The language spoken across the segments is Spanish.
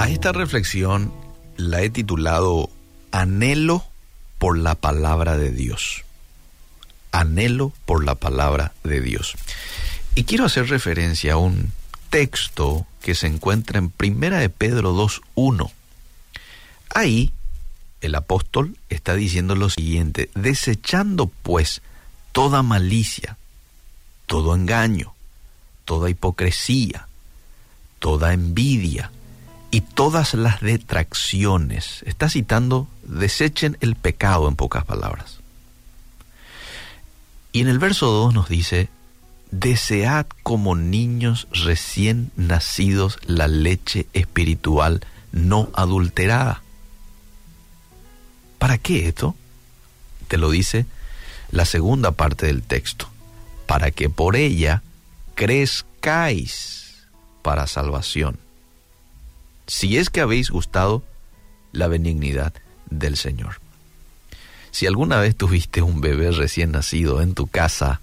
A esta reflexión la he titulado Anhelo por la palabra de Dios. Anhelo por la palabra de Dios. Y quiero hacer referencia a un texto que se encuentra en Primera de Pedro 2.1. Ahí el apóstol está diciendo lo siguiente, desechando pues toda malicia, todo engaño, toda hipocresía, toda envidia y todas las detracciones. Está citando, desechen el pecado en pocas palabras. Y en el verso 2 nos dice, desead como niños recién nacidos la leche espiritual no adulterada. ¿Para qué esto? Te lo dice la segunda parte del texto. Para que por ella crezcáis para salvación. Si es que habéis gustado la benignidad del Señor. Si alguna vez tuviste un bebé recién nacido en tu casa,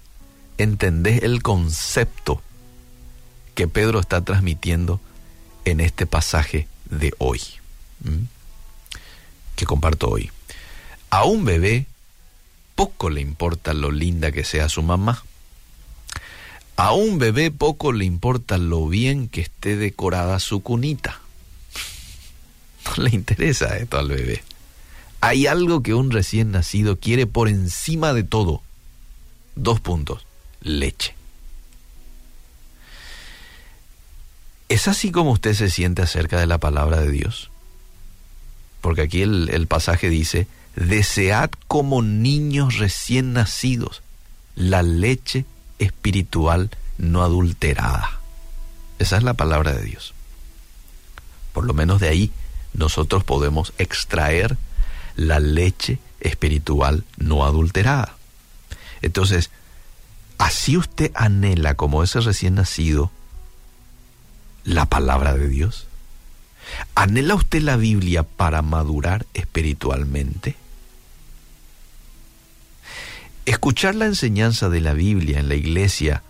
entendés el concepto que Pedro está transmitiendo en este pasaje de hoy, que comparto hoy. A un bebé poco le importa lo linda que sea su mamá. A un bebé poco le importa lo bien que esté decorada su cunita. Le interesa esto al bebé. Hay algo que un recién nacido quiere por encima de todo. Dos puntos. Leche. ¿Es así como usted se siente acerca de la palabra de Dios? Porque aquí el pasaje dice, desead como niños recién nacidos la leche espiritual no adulterada. Esa es la palabra de Dios. Por lo menos de ahí nosotros podemos extraer la leche espiritual no adulterada. Entonces, así usted anhela como ese recién nacido la palabra de Dios. ¿Anhela usted la Biblia para madurar espiritualmente? ¿Escuchar la enseñanza de la Biblia en la iglesia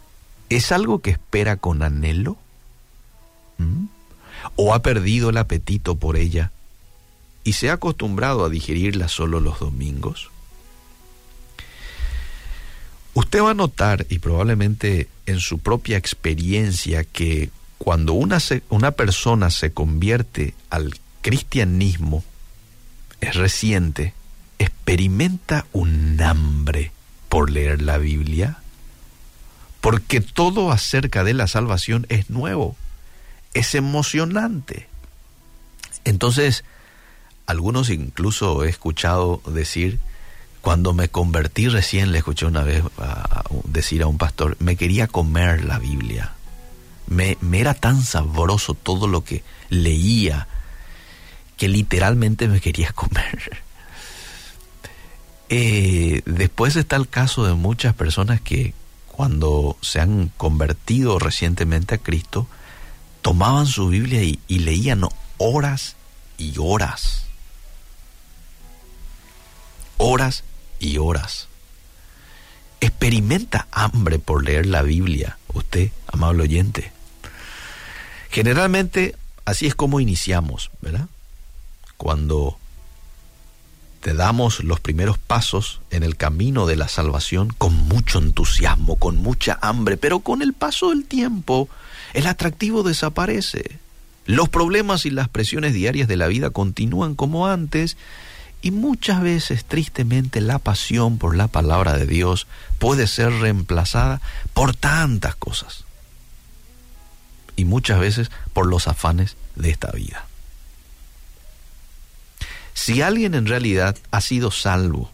es algo que espera con anhelo? ¿Mm? ¿O ha perdido el apetito por ella y se ha acostumbrado a digerirla solo los domingos? Usted va a notar, y probablemente en su propia experiencia, que cuando una, una persona se convierte al cristianismo, es reciente, experimenta un hambre por leer la Biblia, porque todo acerca de la salvación es nuevo, es emocionante. Entonces, algunos incluso he escuchado decir, cuando me convertí recién, le escuché una vez decir a un pastor, me quería comer la Biblia. Me, me, era tan sabroso todo lo que leía que literalmente me quería comer. Eh, después está el caso de muchas personas que cuando se han convertido recientemente a Cristo, tomaban su Biblia y, leían horas y horas. Horas y horas. Experimenta hambre por leer la Biblia, usted, amable oyente. Generalmente así es como iniciamos, ¿verdad? Cuando te damos los primeros pasos en el camino de la salvación con mucho entusiasmo, con mucha hambre, pero con el paso del tiempo el atractivo desaparece. Los problemas y las presiones diarias de la vida continúan como antes y muchas veces tristemente la pasión por la palabra de Dios puede ser reemplazada por tantas cosas y muchas veces por los afanes de esta vida. Si alguien en realidad ha sido salvo,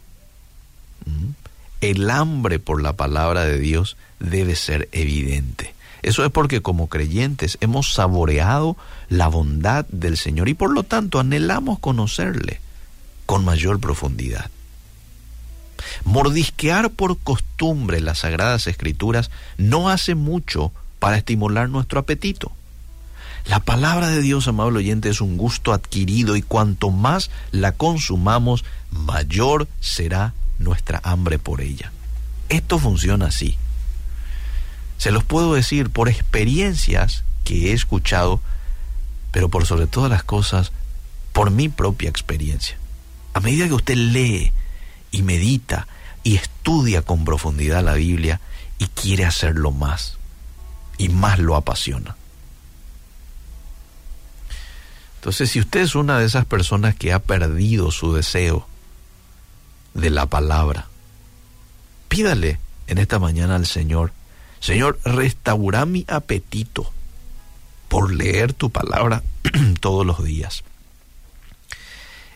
el hambre por la palabra de Dios debe ser evidente. Eso es porque como creyentes hemos saboreado la bondad del Señor y por lo tanto anhelamos conocerle con mayor profundidad. Mordisquear por costumbre las sagradas escrituras no hace mucho para estimular nuestro apetito. La palabra de Dios, amable oyente, es un gusto adquirido y cuanto más la consumamos, mayor será nuestra hambre por ella. Esto funciona así. Se los puedo decir por experiencias que he escuchado pero por sobre todas las cosas, por mi propia experiencia. A medida que usted lee y medita y estudia con profundidad la Biblia y quiere hacerlo más, y más lo apasiona. Entonces, si usted es una de esas personas que ha perdido su deseo de la palabra, pídale en esta mañana al Señor, Señor, restaura mi apetito por leer tu palabra todos los días.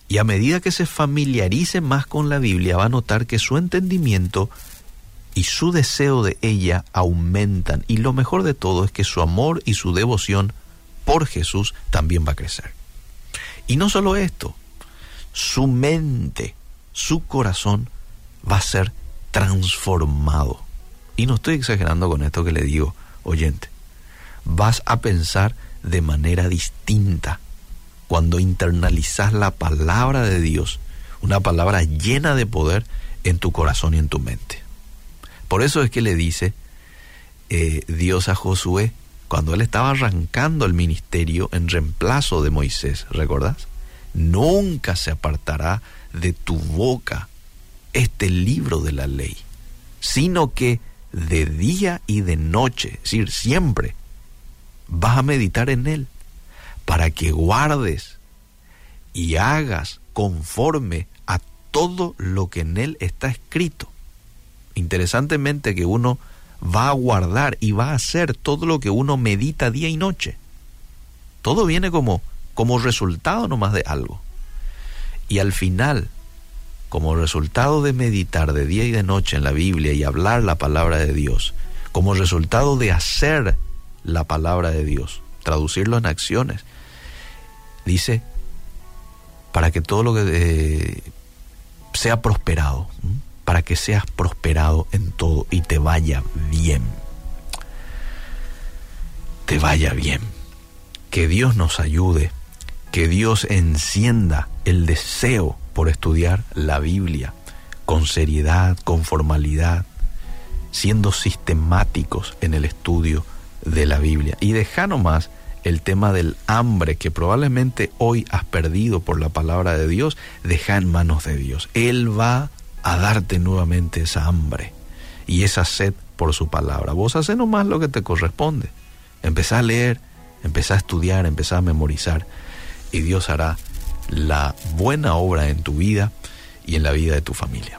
Y a medida que se familiarice más con la Biblia, va a notar que su entendimiento y su deseo de ella aumentan. Y lo mejor de todo es que su amor y su devoción por Jesús también va a crecer. Y no solo esto, su mente, su corazón va a ser transformado. Y no estoy exagerando con esto que le digo, oyente. Vas a pensar de manera distinta cuando internalizas la palabra de Dios, una palabra llena de poder en tu corazón y en tu mente. Por eso es que le dice eh, Dios a Josué, cuando él estaba arrancando el ministerio en reemplazo de Moisés, ¿recordás? Nunca se apartará de tu boca este libro de la ley, sino que de día y de noche, es decir, siempre, vas a meditar en él, para que guardes y hagas conforme a todo lo que en él está escrito. Interesantemente que uno va a guardar y va a hacer todo lo que uno medita día y noche. Todo viene como, como resultado nomás de algo. Y al final, como resultado de meditar de día y de noche en la Biblia y hablar la palabra de Dios, como resultado de hacer la palabra de Dios, traducirlo en acciones, dice, para que todo lo que eh, sea prosperado para que seas prosperado en todo y te vaya bien. Te vaya bien. Que Dios nos ayude, que Dios encienda el deseo por estudiar la Biblia con seriedad, con formalidad, siendo sistemáticos en el estudio de la Biblia. Y deja nomás el tema del hambre que probablemente hoy has perdido por la palabra de Dios, deja en manos de Dios. Él va a darte nuevamente esa hambre y esa sed por su palabra. Vos haces nomás lo que te corresponde. Empezá a leer, empezá a estudiar, empezá a memorizar y Dios hará la buena obra en tu vida y en la vida de tu familia.